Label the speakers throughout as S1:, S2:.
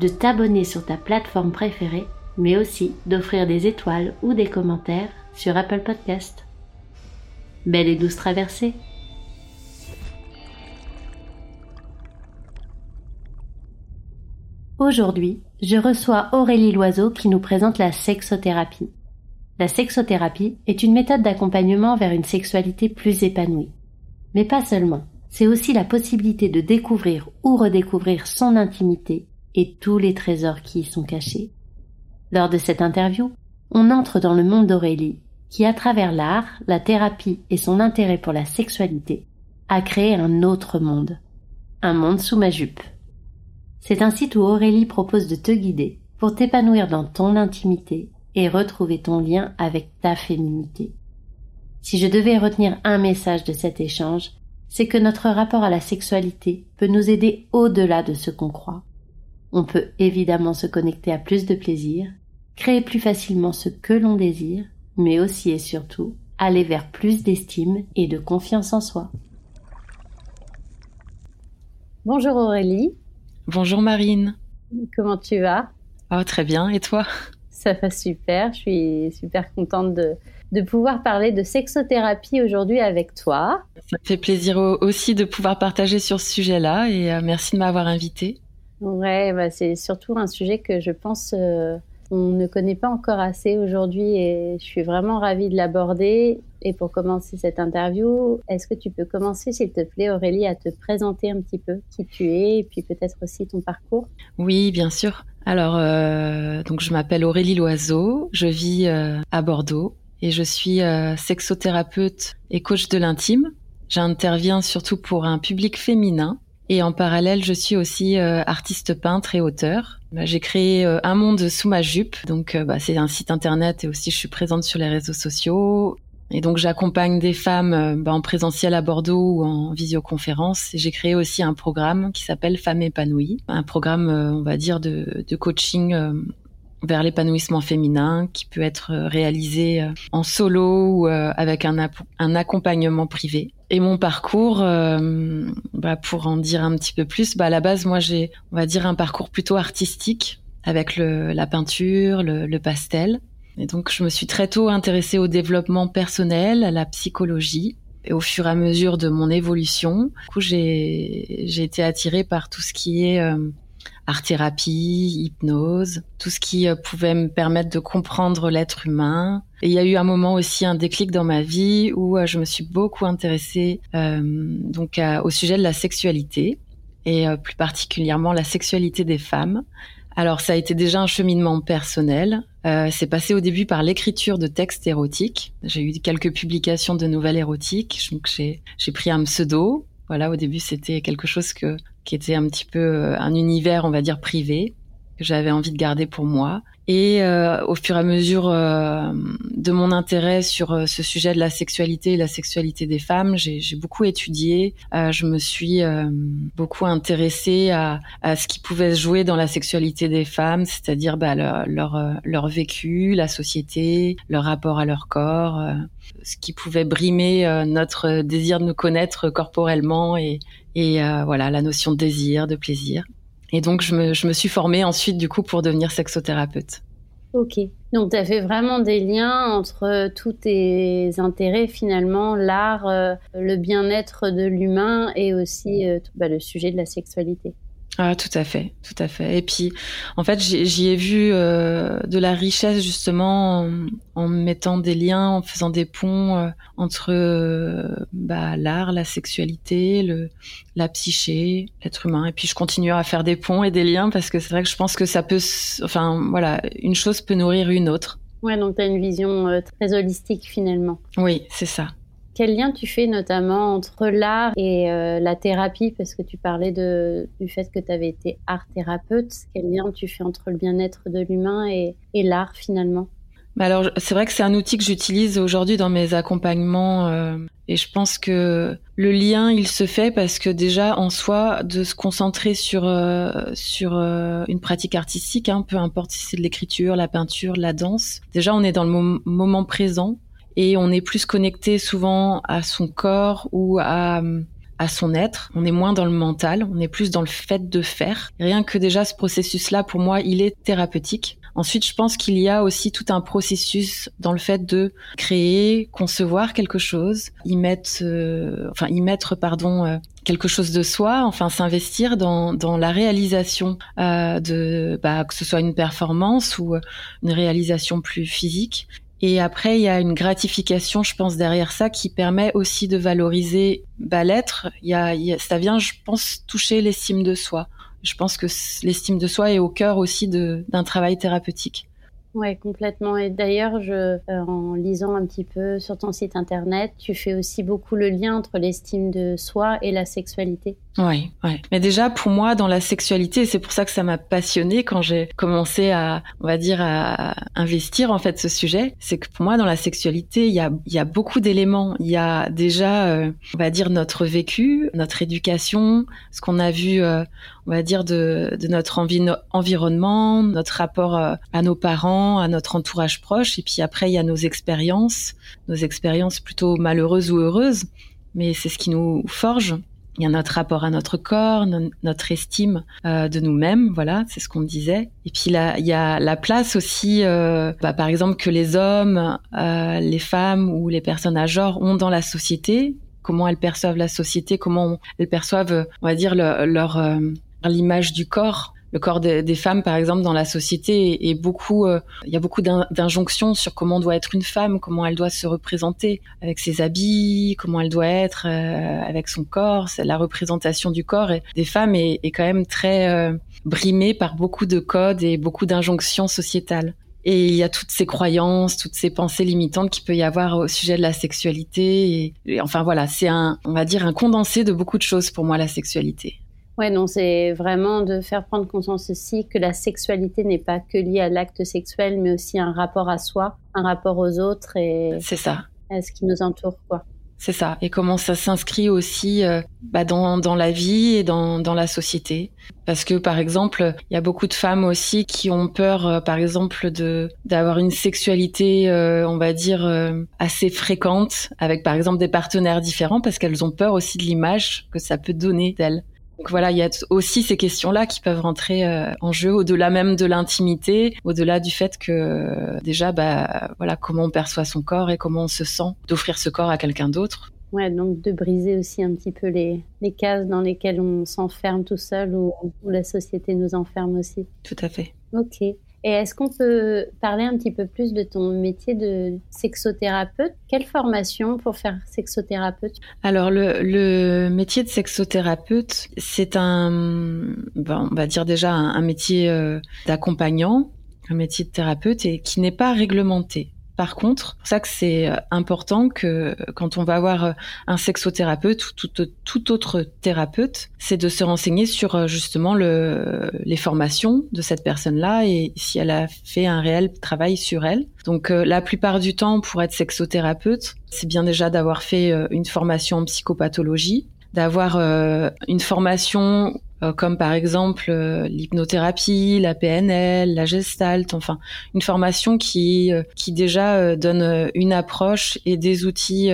S1: de t'abonner sur ta plateforme préférée, mais aussi d'offrir des étoiles ou des commentaires sur Apple Podcast. Belle et douce traversée Aujourd'hui, je reçois Aurélie Loiseau qui nous présente la sexothérapie. La sexothérapie est une méthode d'accompagnement vers une sexualité plus épanouie. Mais pas seulement, c'est aussi la possibilité de découvrir ou redécouvrir son intimité et tous les trésors qui y sont cachés. Lors de cette interview, on entre dans le monde d'Aurélie, qui à travers l'art, la thérapie et son intérêt pour la sexualité, a créé un autre monde. Un monde sous ma jupe. C'est un site où Aurélie propose de te guider pour t'épanouir dans ton intimité et retrouver ton lien avec ta féminité. Si je devais retenir un message de cet échange, c'est que notre rapport à la sexualité peut nous aider au-delà de ce qu'on croit. On peut évidemment se connecter à plus de plaisir, créer plus facilement ce que l'on désire, mais aussi et surtout aller vers plus d'estime et de confiance en soi. Bonjour Aurélie.
S2: Bonjour Marine.
S1: Comment tu vas?
S2: Oh très bien, et toi?
S1: Ça va super, je suis super contente de, de pouvoir parler de sexothérapie aujourd'hui avec toi.
S2: Ça me fait plaisir aussi de pouvoir partager sur ce sujet-là et euh, merci de m'avoir invitée.
S1: Ouais, bah c'est surtout un sujet que je pense euh, on ne connaît pas encore assez aujourd'hui et je suis vraiment ravie de l'aborder. Et pour commencer cette interview, est-ce que tu peux commencer, s'il te plaît, Aurélie, à te présenter un petit peu qui tu es et puis peut-être aussi ton parcours?
S2: Oui, bien sûr. Alors, euh, donc je m'appelle Aurélie Loiseau, je vis euh, à Bordeaux et je suis euh, sexothérapeute et coach de l'intime. J'interviens surtout pour un public féminin et en parallèle, je suis aussi euh, artiste peintre et auteur. Bah, j'ai créé euh, un monde sous ma jupe, donc euh, bah, c'est un site internet et aussi je suis présente sur les réseaux sociaux. Et donc j'accompagne des femmes bah, en présentiel à Bordeaux ou en visioconférence. J'ai créé aussi un programme qui s'appelle Femmes épanouies, un programme, on va dire, de, de coaching vers l'épanouissement féminin qui peut être réalisé en solo ou avec un, un accompagnement privé. Et mon parcours, euh, bah pour en dire un petit peu plus, bah à la base, moi, j'ai, on va dire, un parcours plutôt artistique avec le, la peinture, le, le, pastel. Et donc, je me suis très tôt intéressée au développement personnel, à la psychologie. Et au fur et à mesure de mon évolution, du coup, j'ai, j'ai été attirée par tout ce qui est euh, art-thérapie, hypnose, tout ce qui euh, pouvait me permettre de comprendre l'être humain. Et il y a eu un moment aussi, un déclic dans ma vie où euh, je me suis beaucoup intéressée euh, donc au sujet de la sexualité et plus particulièrement la sexualité des femmes. Alors ça a été déjà un cheminement personnel. Euh, c'est passé au début par l'écriture de textes érotiques. J'ai eu quelques publications de nouvelles érotiques. Donc j'ai pris un pseudo. Voilà, au début c'était quelque chose que qui était un petit peu euh, un univers, on va dire, privé que j'avais envie de garder pour moi. Et euh, au fur et à mesure euh, de mon intérêt sur euh, ce sujet de la sexualité et la sexualité des femmes, j'ai beaucoup étudié. Euh, je me suis beaucoup intéressée à, à, ce qui pouvait se jouer dans la sexualité des femmes, c'est-à-dire bah, leur, leur, leur, vécu, la société, leur rapport à leur corps, ce qui pouvait brimer notre désir de nous connaître corporellement et, et voilà la notion de désir, de plaisir. Et donc, je me, suis formée ensuite, du coup, pour devenir sexothérapeute.
S1: Ok. Donc, tu as fait vraiment des liens entre euh, tous tes intérêts, finalement, l'art, euh, le bien-être de l'humain et aussi euh, bah, le sujet de la sexualité.
S2: Ah, tout à fait, tout à fait. Et puis, en fait, j'y ai vu euh, de la richesse justement en, mettant des liens, en faisant des ponts euh, entre euh, bah, l'art, la sexualité, le, la psyché, l'être humain. Et puis, je continue à faire des ponts et des liens parce que c'est vrai que je pense que ça peut, enfin, voilà, une chose peut nourrir une autre.
S3: Ouais, donc tu as une vision très holistique finalement.
S2: Oui, c'est ça.
S3: Quel lien tu fais notamment entre l'art et euh, la thérapie? Parce que tu parlais du fait que tu avais été art thérapeute. Quel lien tu fais entre le bien-être de l'humain et, et l'art finalement?
S2: Bah alors, c'est vrai que c'est un outil que j'utilise aujourd'hui dans mes accompagnements euh, et je pense que le lien, il se fait parce que déjà en soi, de se concentrer sur euh, sur une pratique artistique, hein, peu importe si c'est de l'écriture, la peinture, la danse, déjà on est dans le moment présent et on est plus connecté souvent à son corps ou à à son être, on est moins dans le mental, on est plus dans le fait de faire. Rien que déjà ce processus-là, pour moi, il est thérapeutique. Ensuite, je pense qu'il y a aussi tout un processus dans le fait de créer, concevoir quelque chose, y mettre, euh, enfin y mettre, pardon, euh, quelque chose de soi, enfin s'investir dans, dans la réalisation euh, de, bah, que ce soit une performance ou une réalisation plus physique. Et après, il y a une gratification, je pense, derrière ça, qui permet aussi de valoriser bah, l'être. Il y a, ça vient, je pense, toucher l'estime de soi. Je pense que l'estime de soi est au cœur aussi d'un travail thérapeutique.
S3: Ouais, complètement. Et d'ailleurs, euh, en lisant un petit peu sur ton site internet, tu fais aussi beaucoup le lien entre l'estime de soi et la sexualité.
S2: Oui, ouais. Mais déjà, pour moi, dans la sexualité, c'est pour ça que ça m'a passionnée quand j'ai commencé à, on va dire, à investir en fait ce sujet. C'est que pour moi, dans la sexualité, il y a, il y a beaucoup d'éléments. Il y a déjà, euh, on va dire, notre vécu, notre éducation, ce qu'on a vu, euh, on va dire, de, de notre environnement, notre rapport euh, à nos parents, à notre entourage proche. Et puis après, il y a nos expériences, nos expériences plutôt malheureuses ou heureuses. Mais c'est ce qui nous forge il y a notre rapport à notre corps, notre estime euh, de nous-mêmes, voilà, c'est ce qu'on disait. Et puis là, il y a la place aussi, euh, bah, par exemple, que les hommes, euh, les femmes ou les personnes à genre ont dans la société. Comment elles perçoivent la société, comment elles perçoivent, on va dire, leur l'image du corps le corps des, femmes, par exemple, dans la société est, beaucoup. Euh, il y a beaucoup d'injonctions sur comment doit être une femme, comment elle doit se représenter avec ses habits, comment elle doit être euh, avec son corps. La représentation du corps des femmes est, quand même très euh, brimée par beaucoup de codes et beaucoup d'injonctions sociétales. Et il y a toutes ces croyances, toutes ces pensées limitantes qu'il peut y avoir au sujet de la sexualité. et enfin voilà, c'est un, on va dire, un condensé de beaucoup de choses pour moi la sexualité.
S3: Ouais, non, c'est vraiment de faire prendre conscience aussi que la sexualité n'est pas que liée à l'acte sexuel, mais aussi un rapport à soi, un rapport aux autres et
S2: c'est ça.
S3: à ce qui nous entoure, quoi.
S2: C'est ça. Et comment ça s'inscrit aussi euh, bah, dans, dans la vie et dans, dans la société. Parce que, par exemple, il y a beaucoup de femmes aussi qui ont peur, euh, par exemple, de d'avoir une sexualité, euh, on va dire, assez fréquente, avec, par exemple, des partenaires différents, parce qu'elles ont peur aussi de l'image que ça peut donner d'elles. Donc voilà, il y a aussi ces questions-là qui peuvent rentrer euh, en jeu, au-delà même de l'intimité, au-delà du fait que euh, déjà, bah voilà, comment on perçoit son corps et comment on se sent d'offrir ce corps à quelqu'un d'autre.
S3: Ouais, donc de briser aussi un petit peu les, les cases dans lesquelles on s'enferme tout seul ou, ou la société nous enferme aussi.
S2: Tout à fait.
S3: Ok. Et est-ce qu'on peut parler un petit peu plus de ton métier de sexothérapeute? Quelle formation pour faire sexothérapeute?
S2: Alors le, métier de sexothérapeute, c'est un, ben, on va dire déjà un, métier euh, d'accompagnant, un métier de thérapeute et qui n'est pas réglementé. Par contre, c'est ça que c'est euh, important que quand on va voir euh, un sexothérapeute ou tout, autre thérapeute, c'est de se renseigner sur euh, justement le, les formations de cette personne-là et si elle a fait un réel travail sur elle. Donc la plupart du temps, pour être sexothérapeute, c'est bien déjà d'avoir fait une formation en psychopathologie, d'avoir une formation comme par exemple euh, l'hypnothérapie, la PNL, la gestalt, enfin une formation qui euh, qui déjà donne une approche et des outils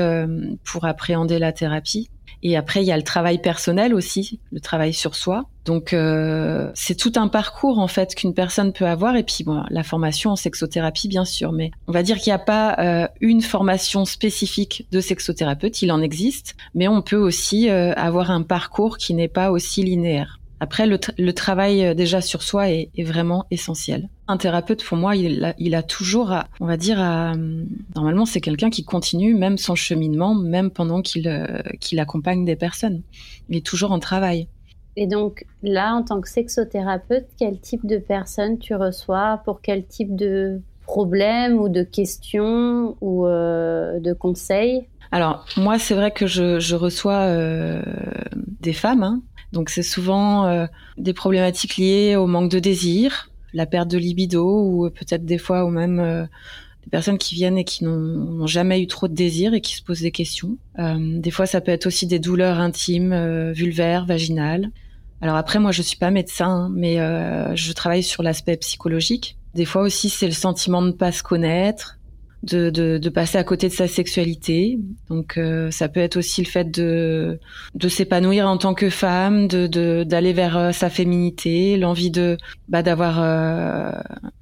S2: pour appréhender la thérapie. Et après, il y a le travail personnel aussi, le travail sur soi. Donc, euh, c'est tout un parcours en fait qu'une personne peut avoir. Et puis, bon, la formation en sexothérapie, bien sûr. Mais on va dire qu'il n'y a pas euh, une formation spécifique de sexothérapeute. Il en existe, mais on peut aussi euh, avoir un parcours qui n'est pas aussi linéaire Après, le, travail euh, déjà sur soi est, vraiment essentiel. Un thérapeute, pour moi, il a, il a toujours, à, on va dire, à, normalement, c'est quelqu'un qui continue même son cheminement, même pendant qu'il euh, qu'il accompagne des personnes. Il est toujours en travail.
S3: Et donc là, en tant que sexothérapeute, quel type de personnes tu reçois? Pour quel type de problèmes ou de questions ou euh, de conseils?
S2: Alors moi, c'est vrai que je, reçois des femmes. Hein, donc c'est souvent euh, des problématiques liées au manque de désir, la perte de libido ou peut-être des fois ou même euh, des personnes qui viennent et qui n'ont jamais eu trop de désir et qui se posent des questions. Euh, des fois ça peut être aussi des douleurs intimes, vulvaires, vaginales. Alors après moi je suis pas médecin, mais je travaille sur l'aspect psychologique. Des fois aussi c'est le sentiment de ne pas se connaître, de, de, de, passer à côté de sa sexualité. Donc euh, ça peut être aussi le fait de, de s'épanouir en tant que femme, de d'aller vers euh, sa féminité, l'envie de bah, d'avoir euh,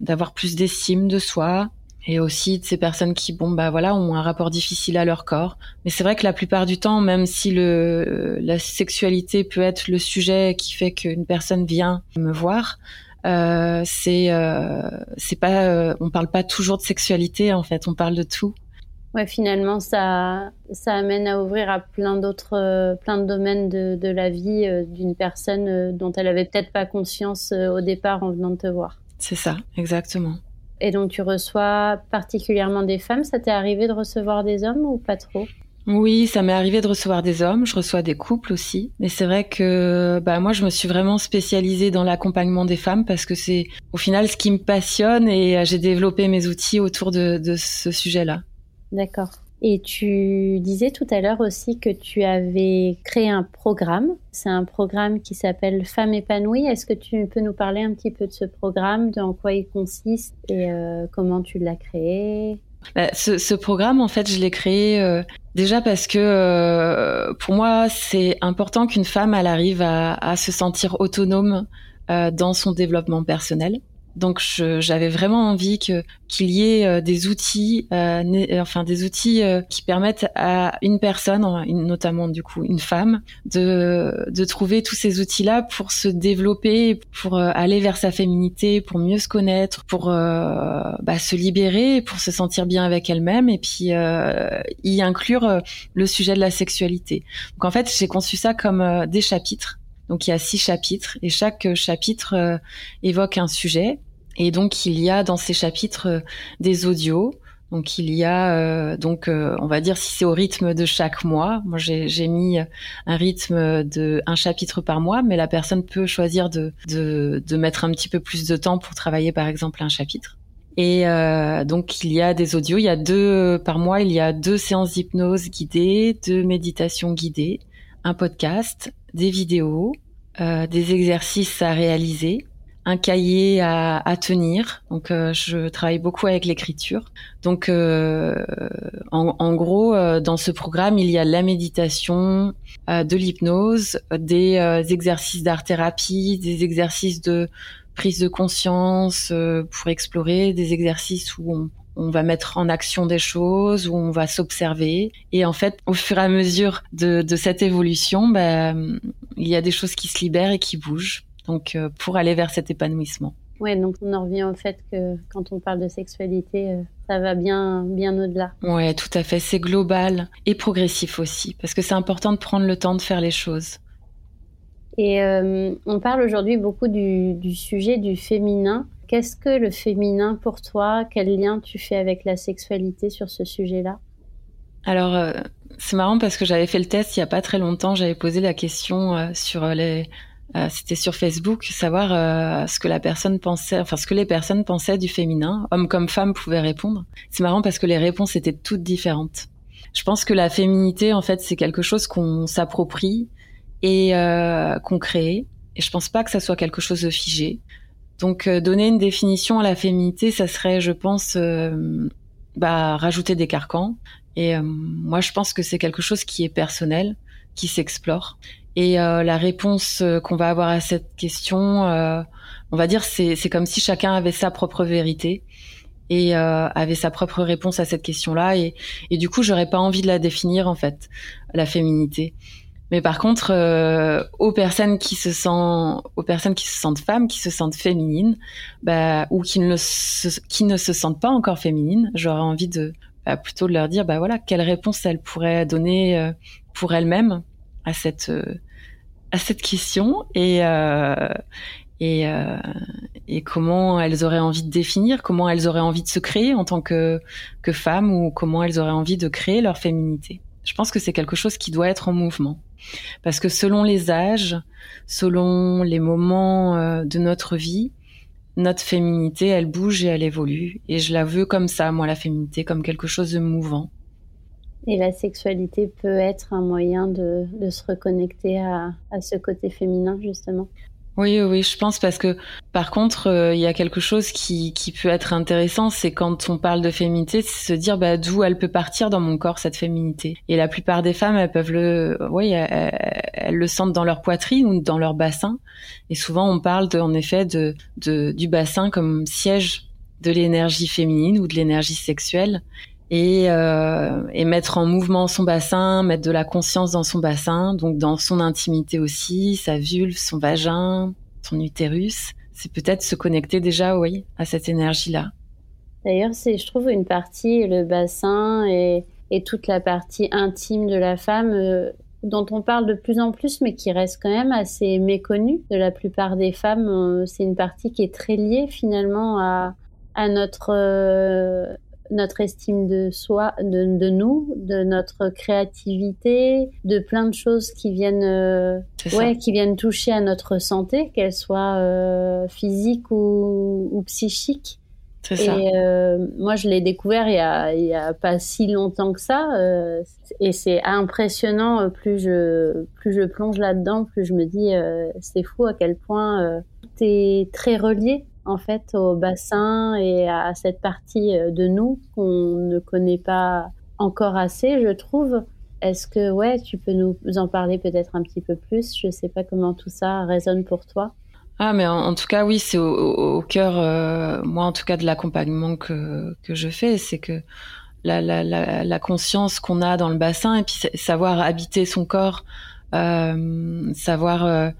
S2: d'avoir plus d'estime de soi. Et aussi de ces personnes qui, bon, bah voilà, ont un rapport difficile à leur corps. Mais c'est vrai que la plupart du temps, même si le la sexualité peut être le sujet qui fait qu'une personne vient me voir, euh, c'est euh, c'est pas euh, on parle pas toujours de sexualité en fait. On parle de tout.
S3: Ouais finalement ça ça amène à ouvrir à plein d'autres plein de domaines de, de la vie d'une personne dont elle avait peut-être pas conscience au départ en venant te voir.
S2: C'est ça exactement
S3: et donc tu reçois particulièrement des femmes ça t'est arrivé de recevoir des hommes ou pas trop?
S2: Oui, ça m'est arrivé de recevoir des hommes, je reçois des couples aussi. Mais c'est vrai que bah moi je me suis vraiment spécialisée dans l'accompagnement des femmes parce que c'est au final ce qui me passionne et euh, j'ai développé mes outils autour de, de ce sujet-là.
S3: D'accord. Et tu disais tout à l'heure aussi que tu avais créé un programme. C'est un programme qui s'appelle Femmes épanouies. Est-ce que tu peux nous parler un petit peu de ce programme, de en quoi il consiste et euh, comment tu l'as créé?
S2: Bah, ce, programme, en fait, je l'ai créé euh, déjà parce que euh, pour moi, c'est important qu'une femme, arrive à, se sentir autonome dans son développement personnel. Donc j'avais vraiment envie que qu'il y ait euh, des outils, euh, enfin des outils euh, qui permettent à une personne, notamment du coup une femme, de de trouver tous ces outils-là pour se développer, pour aller vers sa féminité, pour mieux se connaître, pour bah, se libérer, pour se sentir bien avec elle-même, et puis y inclure le sujet de la sexualité. Donc en fait j'ai conçu ça comme des chapitres donc il y a six chapitres et chaque chapitre euh, évoque un sujet. Et donc il y a dans ces chapitres euh, des audios. Donc il y a euh, donc on va dire si c'est au rythme de chaque mois. Moi j'ai mis un rythme de un chapitre par mois, mais la personne peut choisir de, de, de mettre un petit peu plus de temps pour travailler par exemple un chapitre. Et donc il y a des audios, il y a deux par mois, il y a deux séances d'hypnose guidées, deux méditations guidées, un podcast, des vidéos, euh, des exercices à réaliser, un cahier à, à tenir. Donc, euh, je travaille beaucoup avec l'écriture. Donc, euh, en, en, gros, euh, dans ce programme, il y a la méditation, euh, de l'hypnose, des exercices d'art-thérapie, des exercices de prise de conscience pour explorer, des exercices où on, on va mettre en action des choses, où on va s'observer. Et en fait, au fur et à mesure de, de cette évolution, bah, il y a des choses qui se libèrent et qui bougent. Donc, euh, pour aller vers cet épanouissement.
S3: Ouais, donc on en revient au fait que quand on parle de sexualité, euh, ça va bien, bien au-delà.
S2: Ouais, tout à fait. C'est global et progressif aussi, parce que c'est important de prendre le temps de faire les choses.
S3: Et euh, on parle aujourd'hui beaucoup du, du, sujet du féminin. Qu'est-ce que le féminin pour toi? Quel lien tu fais avec la sexualité sur ce sujet-là?
S2: Alors, euh, c'est marrant parce que j'avais fait le test il y a pas très longtemps. J'avais posé la question euh, sur les, euh, c'était sur Facebook, savoir ce que la personne pensait, enfin ce que les personnes pensaient du féminin, hommes comme femmes pouvaient répondre. C'est marrant parce que les réponses étaient toutes différentes. Je pense que la féminité, en fait, c'est quelque chose qu'on s'approprie et qu'on crée. Et je pense pas que ça soit quelque chose de figé. Donc euh, donner une définition à la féminité, ça serait, je pense, euh, bah, rajouter des carcans. Et euh, moi, je pense que c'est quelque chose qui est personnel, qui s'explore. Et la réponse qu'on va avoir à cette question, on va dire, c'est comme si chacun avait sa propre vérité et avait sa propre réponse à cette question-là. Et, et du coup, j'aurais pas envie de la définir en fait, la féminité. Mais par contre, euh, aux personnes qui se sentent, aux personnes qui se sentent femmes, qui se sentent féminines, bah, ou qui ne, se, sentent pas encore féminines, j'aurais envie de bah, plutôt de leur dire, bah voilà, quelle réponse elles pourraient donner euh, pour elles-mêmes à cette euh, à cette question et euh, et, euh, et comment elles auraient envie de définir, comment elles auraient envie de se créer en tant que que femmes ou comment elles auraient envie de créer leur féminité. Je pense que c'est quelque chose qui doit être en mouvement. Parce que selon les âges, selon les moments euh, de notre vie, notre féminité, elle bouge et elle évolue. Et je la veux comme ça, moi, la féminité, comme quelque chose de mouvant.
S3: Et la sexualité peut être un moyen de, se reconnecter à, ce côté féminin, justement.
S2: Oui, oui, je pense parce que par contre, euh, il y a quelque chose qui, qui peut être intéressant, c'est quand on parle de féminité, c'est se dire bah, d'où elle peut partir dans mon corps cette féminité. Et la plupart des femmes, elles peuvent le, oui, elles, le sentent dans leur poitrine ou dans leur bassin. Et souvent, on parle de, en effet de, de du bassin comme siège de l'énergie féminine ou de l'énergie sexuelle et, euh, et mettre en mouvement son bassin, mettre de la conscience dans son bassin, donc dans son intimité aussi, sa vulve, son vagin, son utérus. C'est peut-être se connecter déjà, oui, à cette énergie-là.
S3: D'ailleurs, c'est, je trouve, une partie, le bassin et, et toute la partie intime de la femme, euh, dont on parle de plus en plus, mais qui reste quand même assez méconnue de la plupart des femmes. Euh, c'est une partie qui est très liée finalement à, à notre notre estime de soi, de, de, nous, de notre créativité, de plein de choses qui viennent, euh, ouais, qui viennent toucher à notre santé, qu'elle soit euh, physique ou, ou psychique.
S2: Et ça.
S3: Euh, moi, je l'ai découvert il y, a, il y a pas si longtemps que ça, euh, et c'est impressionnant. Plus je plus je plonge là-dedans, plus je me dis euh, c'est fou à quel point tout est très relié en fait au bassin et à cette partie euh, de nous qu'on ne connaît pas encore assez, je trouve. Est-ce que ouais, tu peux nous en parler peut-être un petit peu plus? Je sais pas comment tout ça résonne pour toi.
S2: Ah, mais en, tout cas, oui, c'est au, cœur, euh, moi en tout cas, de l'accompagnement que, que je fais, c'est que la, conscience qu'on a dans le bassin et puis savoir habiter son corps, euh, savoir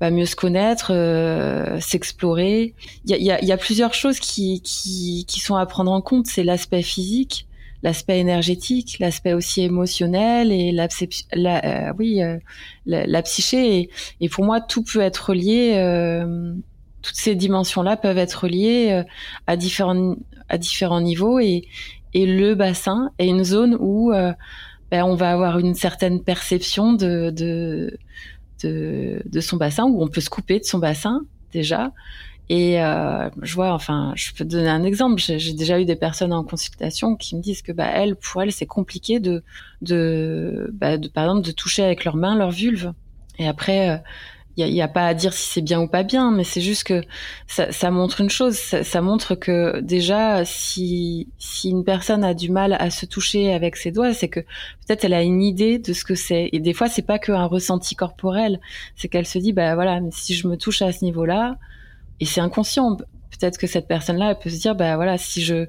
S2: bah, mieux se connaître, euh, s'explorer. Il y a, y, a, y a, plusieurs choses qui, qui, qui, sont à prendre en compte. C'est l'aspect physique, l'aspect énergétique, l'aspect aussi émotionnel et la, la euh, oui, euh, la, la, psyché. Et, et, pour moi, tout peut être relié. Euh, toutes ces dimensions-là peuvent être liées à différents à différents niveaux et, et le bassin est une zone où ben, on va avoir une certaine perception de, de de, son bassin, où on peut se couper de son bassin déjà. Et euh, je vois, enfin, je peux te donner un exemple. J'ai déjà eu des personnes en consultation qui me disent que, bah, elles, pour elles, c'est compliqué de, de, bah, de, par exemple, de toucher avec leurs mains leur vulve. Et après, euh, il n'y a, a, pas à dire si c'est bien ou pas bien, mais c'est juste que ça, ça, montre une chose. Ça, ça, montre que déjà, si, si une personne a du mal à se toucher avec ses doigts, c'est que peut-être elle a une idée de ce que c'est. Et des fois, c'est pas qu'un ressenti corporel, c'est qu'elle se dit, bah voilà, mais si je me touche à ce niveau-là, et c'est inconscient, peut-être que cette personne-là, elle peut se dire, bah voilà, si je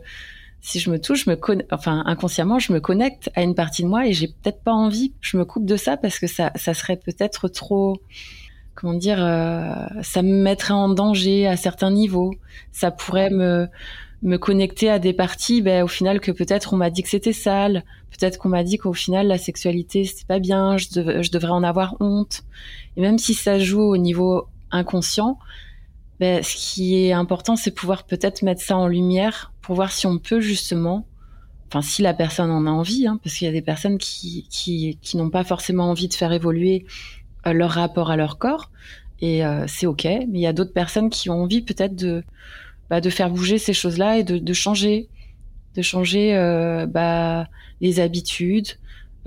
S2: si je me touche, je me enfin inconsciemment, je me connecte à une partie de moi et j'ai peut-être pas envie, je me coupe de ça parce que ça, ça serait peut-être trop comment dire, euh, ça me mettrait en danger à certains niveaux. Ça pourrait me me connecter à des parties, ben, au final que peut-être on m'a dit que c'était sale, peut-être qu'on m'a dit qu'au final la sexualité c'est pas bien, je, je, devrais en avoir honte. Et même si ça joue au niveau inconscient, ben, ce qui est important c'est pouvoir peut-être mettre ça en lumière pour voir si on peut justement, enfin si la personne en a envie, hein, parce qu'il y a des personnes qui qui, qui n'ont pas forcément envie de faire évoluer leur rapport à leur corps et euh, c'est ok. Mais il y a d'autres personnes qui ont envie peut-être de bah, de faire bouger ces choses-là et de, de, changer, de changer euh, bah, les habitudes,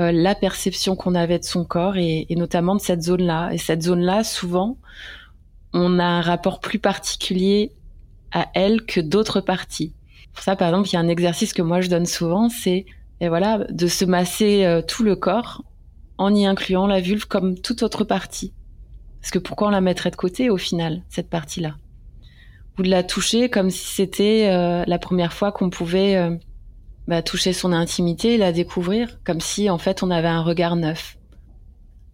S2: euh, la perception qu'on avait de son corps et, et notamment de cette zone-là. Et cette zone-là, souvent, on a un rapport plus particulier à elle que d'autres parties. Pour ça, par exemple, il y a un exercice que moi je donne souvent, c'est et voilà de se masser euh, tout le corps en y incluant la vulve comme toute autre partie. Parce que pourquoi on la mettrait de côté au final, cette partie-là? Ou de la toucher comme si c'était euh, la première fois qu'on pouvait euh, bah, toucher son intimité, la découvrir, comme si en fait on avait un regard neuf.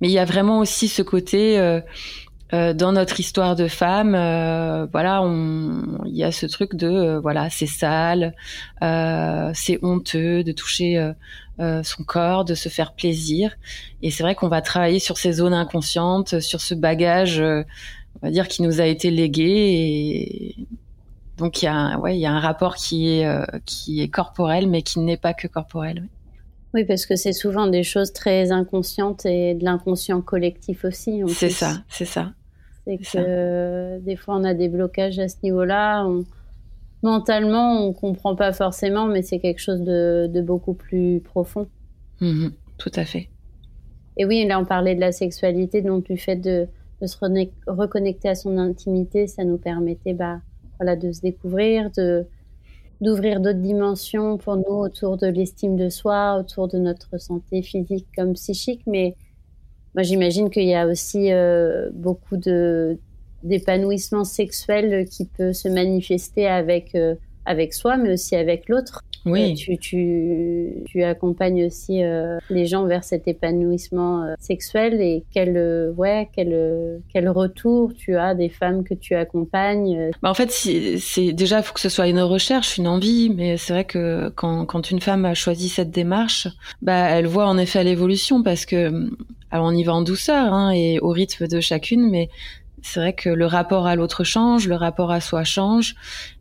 S2: Mais il y a vraiment aussi ce côté euh, euh, dans notre histoire de femme, euh, voilà, il y a ce truc de euh, voilà, c'est sale, c'est honteux de toucher son corps, de se faire plaisir. Et c'est vrai qu'on va travailler sur ces zones inconscientes, sur ce bagage, on va dire, qui nous a été légué. Et donc il y a, ouais, il y a un rapport qui est qui est corporel, mais qui n'est pas que corporel.
S3: Oui, parce que c'est souvent des choses très inconscientes et de l'inconscient collectif aussi.
S2: C'est ça, c'est ça.
S3: C'est que des fois on a des blocages à ce niveau-là. Mentalement, on comprend pas forcément, mais c'est quelque chose de, beaucoup plus profond.
S2: Mhm, tout à fait.
S3: Et oui, là on parlait de la sexualité, donc du fait de, se reconnecter à son intimité, ça nous permettait bah, voilà, de se découvrir, de, d'ouvrir d'autres dimensions pour nous autour de l'estime de soi, autour de notre santé physique comme psychique. Mais moi, j'imagine qu'il y a aussi euh, beaucoup de d'épanouissement sexuel qui peut se manifester avec euh, avec soi, mais aussi avec l'autre.
S2: Oui.
S3: Euh, tu, tu, tu, accompagnes aussi euh, les gens vers cet épanouissement euh, sexuel et quel, ouais, quel, quel retour tu as des femmes que tu accompagnes
S2: bah En fait, c'est déjà, il faut que ce soit une recherche, une envie, mais c'est vrai que quand, quand une femme a choisi cette démarche, bah, elle voit en effet l'évolution parce que alors on y va en douceur hein, et au rythme de chacune, mais c'est vrai que le rapport à l'autre change, le rapport à soi change,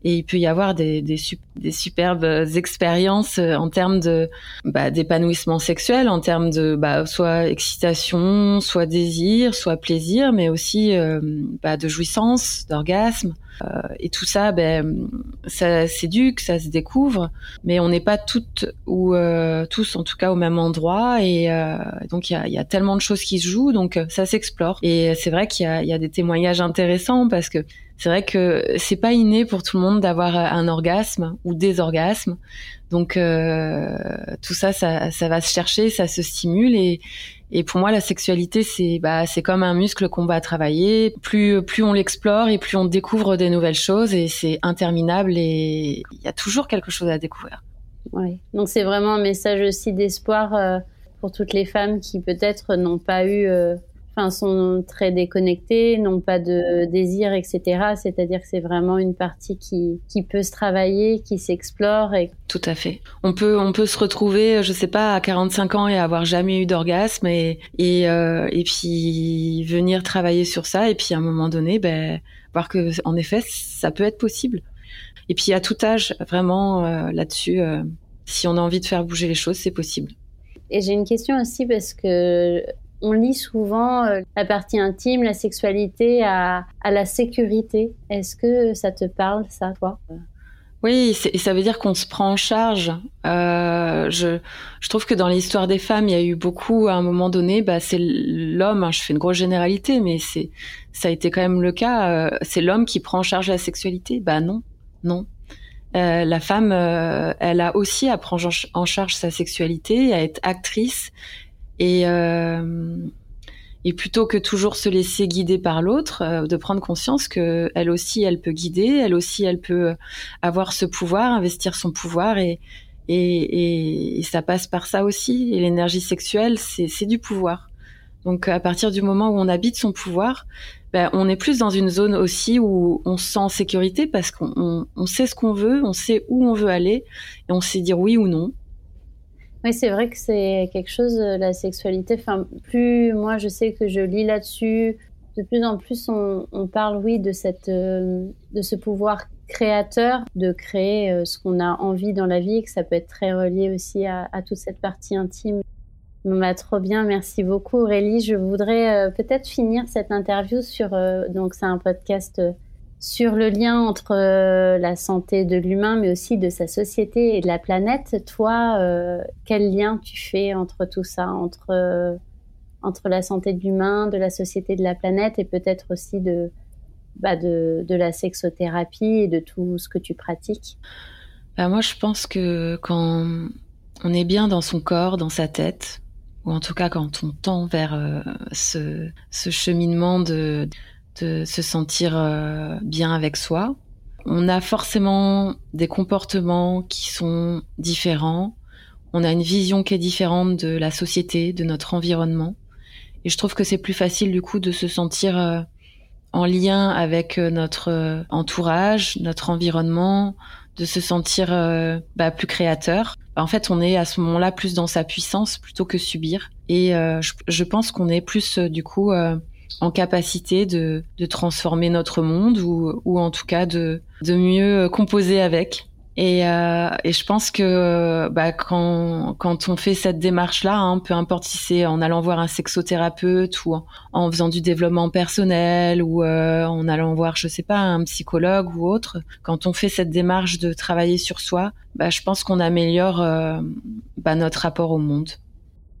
S2: et il peut y avoir des, des, des superbes expériences euh, en termes de bah, d'épanouissement sexuel, en termes de bah, soit excitation, soit désir, soit plaisir, mais aussi euh, bah, de jouissance, d'orgasme. Euh, et tout ça, ben, ça s'éduque, ça se découvre, mais on n'est pas toutes ou euh, tous, en tout cas, au même endroit. Et euh, donc, il y a, y a, tellement de choses qui se jouent, donc ça s'explore. Et c'est vrai qu'il y, y a, des témoignages intéressants parce que c'est vrai que c'est pas inné pour tout le monde d'avoir un orgasme ou des orgasmes. Donc euh, tout ça, ça, va se chercher, ça se stimule et, pour moi, la sexualité, c'est bah, c'est comme un muscle qu'on va travailler. Plus plus on l'explore et plus on découvre des nouvelles choses et c'est interminable et il y a toujours quelque chose à découvrir.
S3: Oui. Donc c'est vraiment un message aussi d'espoir euh, pour toutes les femmes qui peut-être n'ont pas eu euh, enfin, sont très déconnectés, n'ont pas de désir, etc. C'est-à-dire que c'est vraiment une partie qui, qui peut se travailler, qui s'explore. Et...
S2: Tout à fait. On peut, on peut se retrouver, je sais pas, à 45 ans et avoir jamais eu d'orgasme et, et, euh, et puis venir travailler sur ça et puis à un moment donné, ben, voir que, en effet, ça peut être possible. Et puis à tout âge, vraiment, euh, là-dessus, euh, si on a envie de faire bouger les choses, c'est possible.
S3: Et j'ai une question aussi parce que on lit souvent euh, la partie intime, la sexualité à, la sécurité. Est-ce que ça te parle, ça, toi?
S2: Oui, et ça veut dire qu'on se prend en charge. Euh, je, trouve que dans l'histoire des femmes, il y a eu beaucoup, à un moment donné, bah, c'est l'homme, hein, je fais une grosse généralité, mais c'est, ça a été quand même le cas, euh, c'est l'homme qui prend en charge la sexualité. Bah non, non. la femme, elle a aussi à prendre en charge sa sexualité, à être actrice et euh, et plutôt que toujours se laisser guider par l'autre, euh, de prendre conscience que elle aussi elle peut guider, elle aussi elle peut avoir ce pouvoir, investir son pouvoir et et, et, ça passe par ça aussi. Et l'énergie sexuelle, c'est du pouvoir. Donc à partir du moment où on habite son pouvoir, ben, on est plus dans une zone aussi où on se sent en sécurité parce qu'on on sait ce qu'on veut, on sait où on veut aller et on sait dire oui ou non.
S3: Oui, c'est vrai que c'est quelque chose, euh, la sexualité. Enfin, plus moi, je sais que je lis là-dessus, de plus en plus, on, parle, oui, de cette, euh, de ce pouvoir créateur de créer euh, ce qu'on a envie dans la vie, et que ça peut être très relié aussi à, toute cette partie intime. Bah, trop bien, merci beaucoup Aurélie. Je voudrais peut-être finir cette interview sur, donc c'est un podcast sur le lien entre euh, la santé de l'humain, mais aussi de sa société et de la planète. Toi, euh, quel lien tu fais entre tout ça, entre, euh, entre la santé de l'humain, de la société, de la planète, et peut-être aussi de, bah de, la sexothérapie et de tout ce que tu pratiques?
S2: Bah Moi, je pense que quand on est bien dans son corps, dans sa tête, ou en tout cas quand on tend vers ce cheminement de de se sentir euh, bien avec soi. On a forcément des comportements qui sont différents. On a une vision qui est différente de la société, de notre environnement. Et je trouve que c'est plus facile du coup de se sentir euh, en lien avec euh, notre euh, entourage, notre environnement, de se sentir bah, plus créateur. En fait, on est à ce moment-là plus dans sa puissance plutôt que subir. Et je, je, pense qu'on est plus du coup en capacité de, de, transformer notre monde ou, ou en tout cas de, de mieux composer avec. Et, euh, et, je pense que bah, quand, quand on fait cette démarche-là, hein, peu importe si c'est en allant voir un sexothérapeute ou en, faisant du développement personnel ou euh, en allant voir, je sais pas, un psychologue ou autre, quand on fait cette démarche de travailler sur soi, bah, je pense qu'on améliore euh, bah, notre rapport au monde.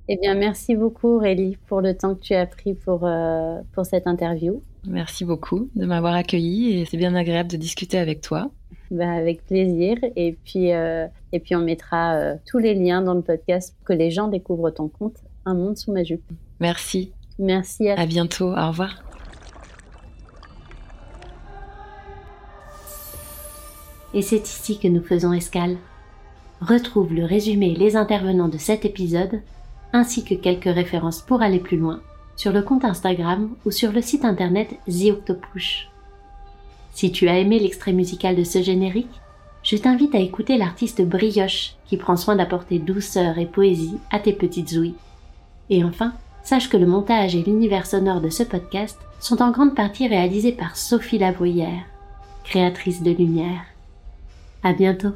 S1: Eh bien, merci beaucoup, Aurélie, pour le temps que tu as pris pour, euh, pour cette interview.
S2: Merci beaucoup de m'avoir accueilli et c'est bien agréable de discuter avec toi.
S1: Bah, avec plaisir. Et puis, euh, et puis on mettra euh, tous les liens dans le podcast pour que les gens découvrent ton compte Un monde sous ma jupe.
S2: Merci.
S1: Merci.
S2: À, à bientôt. Au revoir.
S1: Et c'est ici que nous faisons escale. Retrouve le résumé et les intervenants de cet épisode, ainsi que quelques références pour aller plus loin, sur le compte Instagram ou sur le site internet The. Si tu as aimé l'extrait musical de ce générique, je t'invite à écouter l'artiste Brioche qui prend soin d'apporter douceur et poésie à tes petites ouïes. Et enfin, sache que le montage et l'univers sonore de ce podcast sont en grande partie réalisés par Sophie Labruyère, créatrice de lumière. À bientôt!